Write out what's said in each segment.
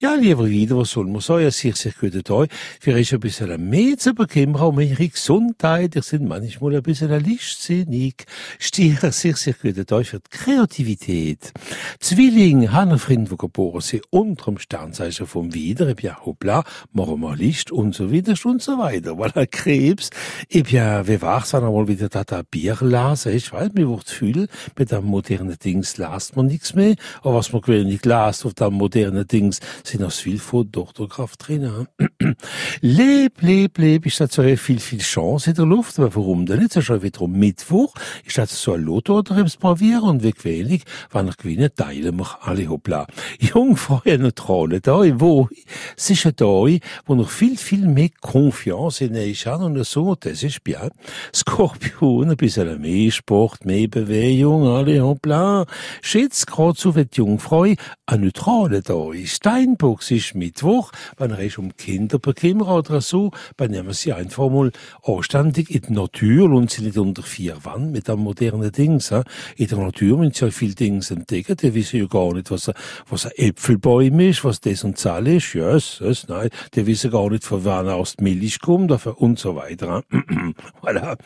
Ja, lieber wieder, was soll man sagen? Sehr, sehr guten Tag. Für euch ein bisschen mehr zu bekommen, um eure Gesundheit. Ihr sind manchmal ein bisschen lichtsinnig. Stier, sehr, sehr guten Tag für die Kreativität. Zwilling, Hanna Frind, wo geboren sind, unterm Sternzeichen vom Wider, ja, hoppla, machen wir Licht und so weiter und so weiter. Weil er Krebs, ich ja, wie war's, wenn er mal wieder da, da Bier lasen, ich weiß, mir wird viel, mit dem modernen Dings lasst man nichts mehr, aber was man gewöhnlich lasst auf dem modernen Dings, sind noch viel von Doktorkraft drin. leb, leb, leb, ist das so viel, viel Chance in der Luft, aber warum denn nicht? Es ist schon wieder Mittwoch, ist das so ein Lotto oder etwas probieren und wie gewöhnlich, wenn ich gewinne, teilen wir alle hoppla. Jungfrauen und Trollen da, wo, es ist da, wo noch viel, viel mehr Confiance in euch haben und so, das ist bien. Skorpion, ein bisschen mehr Sport, mehr Bewegung, alle hoppla. Schätzt grad so, wie die Jungfrau, ein Neutrale da ist. Steinbock ist Mittwoch, wenn ist um Kinder bekommen oder so, dann nehmen sie einfach mal anständig in die Natur und sie nicht unter vier Wand mit einem modernen Dings. In der Natur müssen sie ja viele Dinge entdecken, die wissen ja gar nicht, was, was ein Äpfelbäum ist, was das und das ist. Ja, yes, yes, nein, die wissen gar nicht, von wann aus die Milch kommt und so weiter. voilà.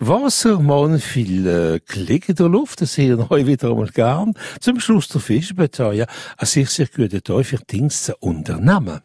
Wassermann, viel äh, Klick in der Luft, das sehen wir wieder einmal gern. Zum Schluss der Fisch, ja, ein sehr, sehr guter für Dings zu unternehmen.